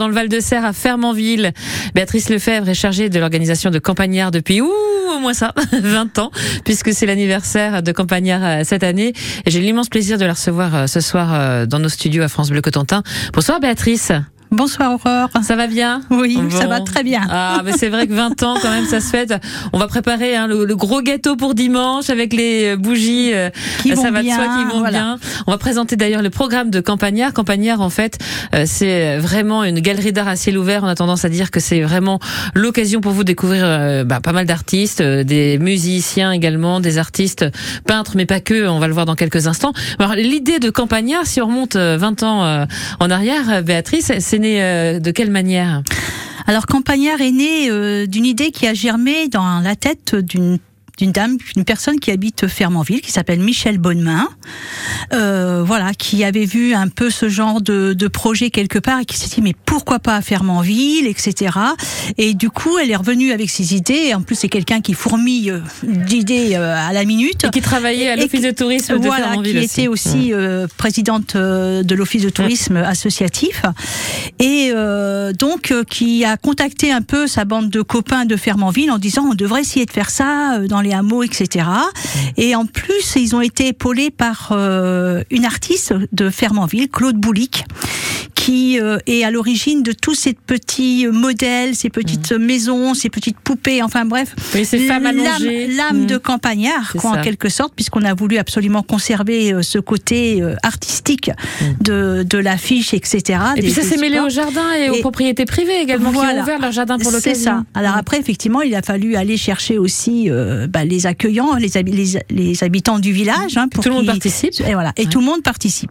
Dans le Val-de-Serre, à Fermanville, Béatrice Lefebvre est chargée de l'organisation de Campagnard depuis, ouh, au moins ça, 20 ans, puisque c'est l'anniversaire de Campagnard euh, cette année. Et j'ai l'immense plaisir de la recevoir euh, ce soir euh, dans nos studios à France Bleu Cotentin. Bonsoir Béatrice. Bonsoir Aurore. Ça va bien Oui, ça va très bien. Ah, mais c'est vrai que 20 ans quand même, ça se fait. On va préparer hein, le, gros gâteau pour dimanche avec les euh, bougies. Euh, qui ça va de soi, qui vont bien. On va présenter d'ailleurs le programme de Campagnard. Campagnard, en fait, euh, c'est vraiment une galerie d'art à ciel ouvert. On a tendance à dire que c'est vraiment l'occasion pour vous de découvrir bah, pas mal d'artistes, des musiciens également, des artistes peintres, mais pas que. On va le voir dans quelques instants. Alors l'idée de Campagnard, si on remonte 20 ans en arrière, Béatrice, c'est euh, de quelle manière? Alors Campagnard est né euh, d'une idée qui a germé dans la tête d'une d'une dame, une personne qui habite Fermanville, qui s'appelle Michel Bonnemain, euh, voilà, qui avait vu un peu ce genre de, de projet quelque part et qui s'est dit mais pourquoi pas à Fermanville, etc. Et du coup, elle est revenue avec ses idées. Et en plus, c'est quelqu'un qui fourmille euh, d'idées euh, à la minute. Et qui travaillait à l'office de tourisme de voilà, Fermanville qui était aussi euh, présidente de l'office de tourisme associatif. Et donc, qui a contacté un peu sa bande de copains de Fermanville en disant on devrait essayer de faire ça dans les mot, etc. Et en plus, ils ont été épaulés par euh, une artiste de Fermanville, Claude Boulic, qui euh, est à l'origine de tous ces petits modèles, ces petites mmh. maisons, ces petites poupées, enfin bref, oui, l'âme de mmh. campagnard, quoi, en quelque sorte, puisqu'on a voulu absolument conserver euh, ce côté artistique mmh. de, de l'affiche, etc. Et puis ça s'est mêlé au jardin et, aux propriétés privées également, qui ont ouvert leur jardin pour l'occasion. C'est ça. Alors après, effectivement, il a fallu aller chercher aussi bah, les accueillants, les, les, les, habitants du village. Hein, pour tout le monde participe. Et voilà, et tout le monde participe.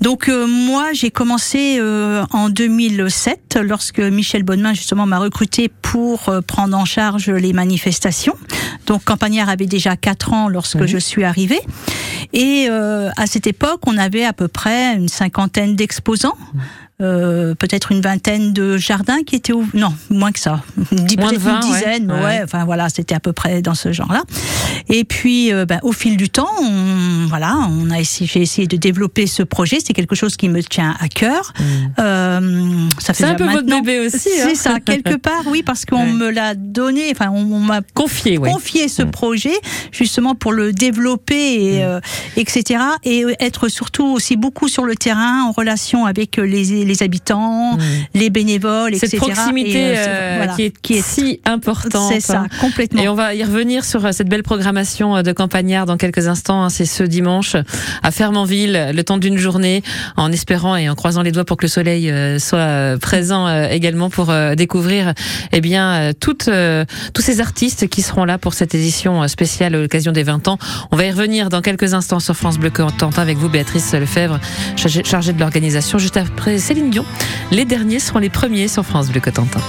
Donc euh, moi j'ai commencé euh, en 2007 lorsque Michel Bonnemain justement m'a recruté pour euh, prendre en charge les manifestations. Donc Campagnard avait déjà 4 ans lorsque je suis arrivée et à cette époque on avait à peu près une cinquantaine d'exposants. Mhm. Euh, peut-être une vingtaine de jardins qui étaient ouverts. Non, moins que ça. Dix, moins de une dizaine. Ouais. Enfin voilà, c'était à peu près dans ce genre-là. Et puis, euh, ben, au fil du temps, on, voilà, on a essayé, j'ai essayé de développer ce projet. C'est quelque chose qui me tient à cœur. Mm. Euh, ça fait c'est un peu votre bébé aussi. C'est hein. ça, quelque part, oui, parce qu'on me l'a donné. Enfin, on, m'a confié, confié ce mm. projet justement pour le développer, et, mm. etc. Et être surtout aussi beaucoup sur le terrain en relation avec les les habitants, hmm. les bénévoles, etc. Cette proximité euh, euh, qui, est, si importante. C'est ça, complètement. Et on va y revenir sur euh, cette belle programmation de Campagnard dans quelques instants. Hein. C'est ce dimanche à Fermanville, le temps d'une journée, en espérant et en croisant les doigts pour que le soleil soit présent également pour découvrir eh bien toutes, tous ces artistes qui seront là pour cette édition spéciale à l'occasion des 20 ans. On va y revenir dans quelques instants sur France Bleu Cotentin avec vous, Béatrice Lefebvre, chargée de l'organisation, juste après Les derniers seront les premiers sur France Bleu Cotentin.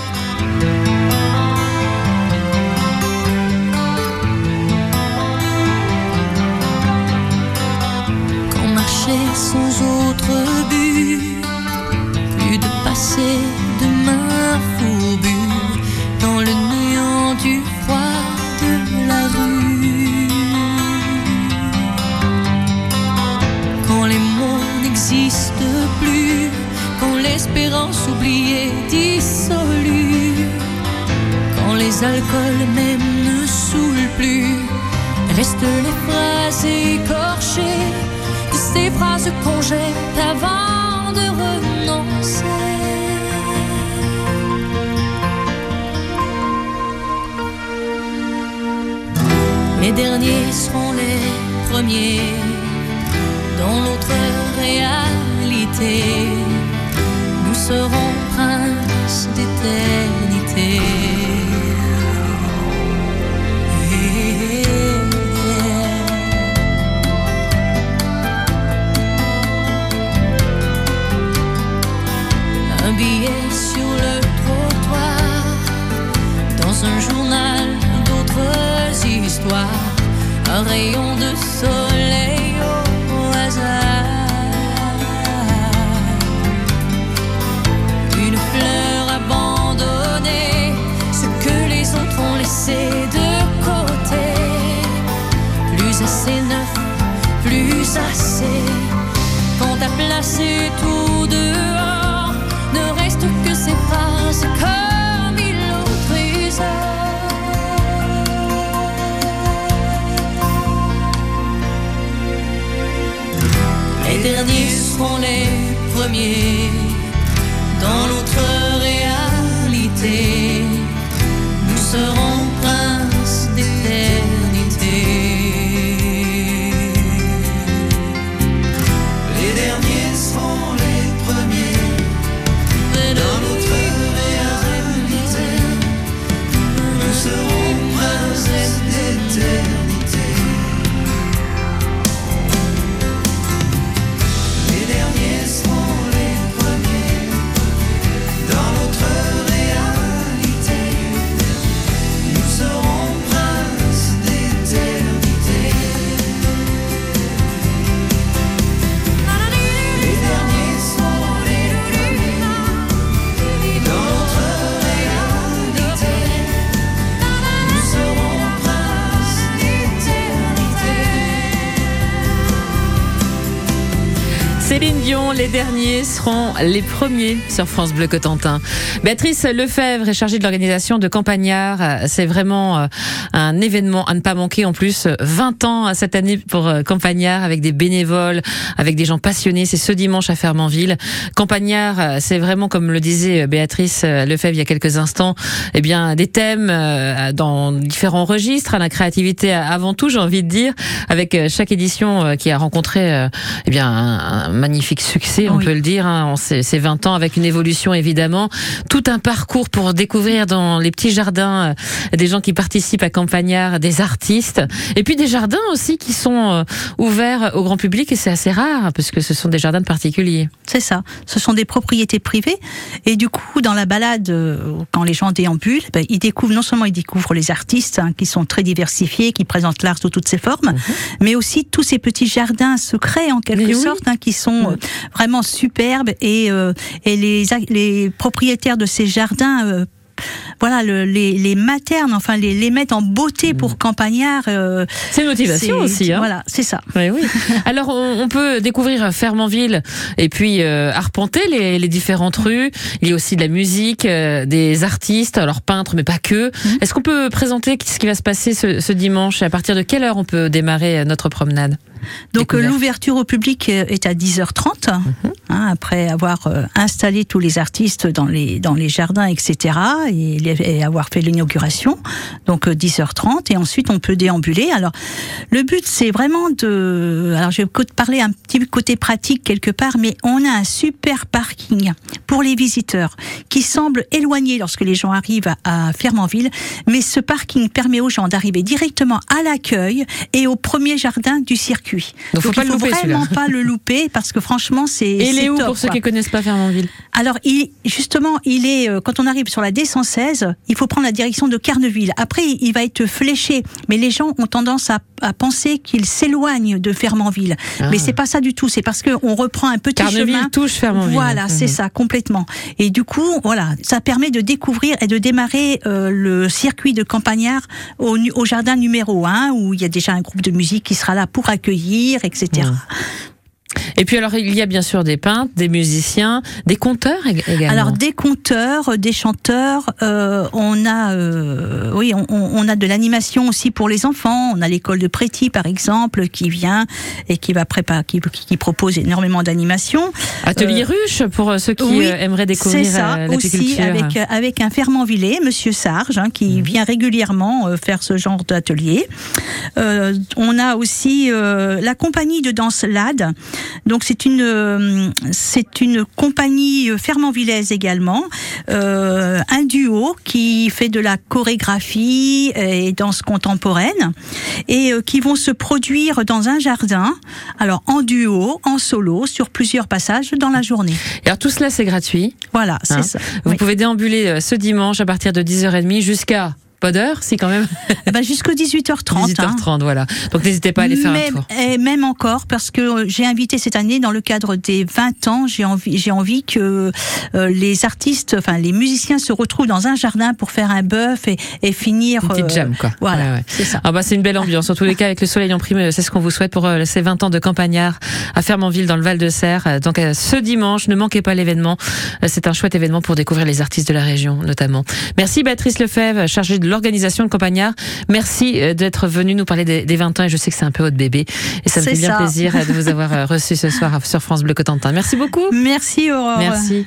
Restent les phrases écorchées, ces phrases qu'on jette avant de renoncer. Les derniers seront les premiers dans l'autre réalité seront princes premiers Céline Dion, les derniers seront les premiers sur France Bleu Cotentin. Béatrice Lefebvre est chargée de l'organisation de Campagnard. C'est vraiment euh, un événement à ne pas manquer. En plus, 20 ans cette année pour euh, Campagnard avec des bénévoles, avec des gens passionnés. C'est ce dimanche à Fermanville. Campagnard, euh, c'est vraiment, comme le disait Béatrice Lefebvre il y a quelques instants, eh bien, des thèmes dans différents registres, la créativité avant tout, j'ai envie de dire, avec chaque édition qui a rencontré eh bien, un magnifique succès, on Oui. peut le dire, hein, en ces, ces 20 ans, avec une évolution évidemment, tout un parcours pour découvrir dans les petits jardins euh, des gens qui participent à Campagnard, des artistes, et puis des jardins aussi qui sont euh, ouverts au grand public, et c'est assez rare, parce que ce sont des jardins de particuliers. C'est ça. Ce sont des propriétés privées. Et du coup, dans la balade, euh, quand les gens déambulent, ben, ils découvrent, non seulement ils découvrent les artistes, hein, qui sont très diversifiés, qui présentent l'art sous toutes ses formes, mais aussi tous ces petits jardins secrets, en quelque Mhm. Oui. sorte, hein, qui sont euh, vraiment superbes. Et, euh, et les, propriétaires de ces jardins, euh, voilà, le- les, les maternent, enfin, les, les mettent en beauté pour Campagnard. euh, C'est une motivation aussi. Hein. Voilà, c'est ça. Oui, oui. Alors, on, on peut découvrir Fermanville et puis euh, arpenter les, les différentes rues. Il y a aussi de la musique, euh, des artistes, alors peintres, mais pas que. Est-ce qu'on peut présenter ce qui va se passer ce, ce dimanche? Et À partir de quelle heure on peut démarrer notre promenade? Donc euh, l'ouverture au public euh, est à 10h30, hein, après avoir euh, installé tous les artistes dans les, dans les jardins, etc., et, avoir fait l'inauguration. Donc euh, 10h30, et ensuite on peut déambuler. Alors le but c'est vraiment de... Alors je vais parler un petit côté pratique quelque part, mais on a un super parking pour les visiteurs qui semble éloigné lorsque les gens arrivent à, à Fermanville, mais ce parking permet aux gens d'arriver directement à l'accueil et au premier jardin du circuit. Donc, faut pas il le faut louper, vraiment pas le louper parce que franchement c'est Et il c'est est où top, pour ceux quoi. qui connaissent pas Fermanville? Alors, il, justement, il est euh, quand on arrive sur la D116, il faut prendre la direction de Carneville. Après, il va être fléché, mais les gens ont tendance à, à penser qu'il s'éloigne de Fermanville. Ah. Mais c'est pas ça du tout. C'est parce que on reprend un petit Carneville chemin. touche Fermanville. Voilà, c'est Mhm. ça, complètement. Et du coup, voilà, ça permet de découvrir et de démarrer euh, le circuit de Campagnard au, au jardin numéro 1, où il y a déjà un groupe de musique qui sera là pour accueillir, etc. Et puis alors, il y a bien sûr des peintres, des musiciens, des conteurs ég- également. Alors des conteurs, des chanteurs, euh, on a, euh, oui, on, on- a de l'animation aussi pour les enfants. On a l'école de Préti par exemple qui vient et qui va préparer, qui, qui propose énormément d'animation. Atelier euh, ruche pour euh, ceux qui oui, euh, aimeraient C'est découvrir ça euh, aussi avec avec un Fermantvillet, Monsieur Sarge, hein, qui vient régulièrement faire ce genre d'atelier. Euh, on a aussi euh, la compagnie de danse LAD. Donc c'est une euh, c'est une compagnie euh, fermantvillaise également, euh, un duo qui fait de la chorégraphie et danse contemporaine et euh, qui vont se produire dans un jardin, alors en duo, en solo, sur plusieurs passages dans la journée. Et alors tout cela c'est gratuit? Voilà, c'est Hein? ça. Vous Oui. pouvez déambuler euh, ce dimanche à partir de 10h30 jusqu'à Pas d'heure, si quand même. Eh ben, jusqu'à 18h30. 18h30, hein. voilà. Donc n'hésitez pas à aller faire un même, tour. et même encore, parce que euh, j'ai invité cette année, dans le cadre des 20 ans, j'ai envie, j'ai envie que euh, les artistes, enfin les musiciens se retrouvent dans un jardin pour faire un bœuf et, et finir. Une petite euh, jam, quoi. Voilà, Ouais, ouais. c'est ça. Ah bah c'est une belle ambiance. En tous les cas, avec le soleil en prime, c'est ce qu'on vous souhaite pour euh, ces 20 ans de campagnard à Fermanville dans le Val de Serre. Euh, Donc euh, ce dimanche, ne manquez pas l'événement. Euh, C'est un chouette événement pour découvrir les artistes de la région, notamment. Merci Béatrice Lefebvre, chargée de l'organisation de campagnard. Merci euh, d'être venue nous parler des, des 20 ans. Et je sais que c'est un peu votre bébé. Et ça me fait bien plaisir euh, de vous avoir euh, reçu ce soir sur France Bleu Cotentin. Merci beaucoup. Merci Aurore. Merci.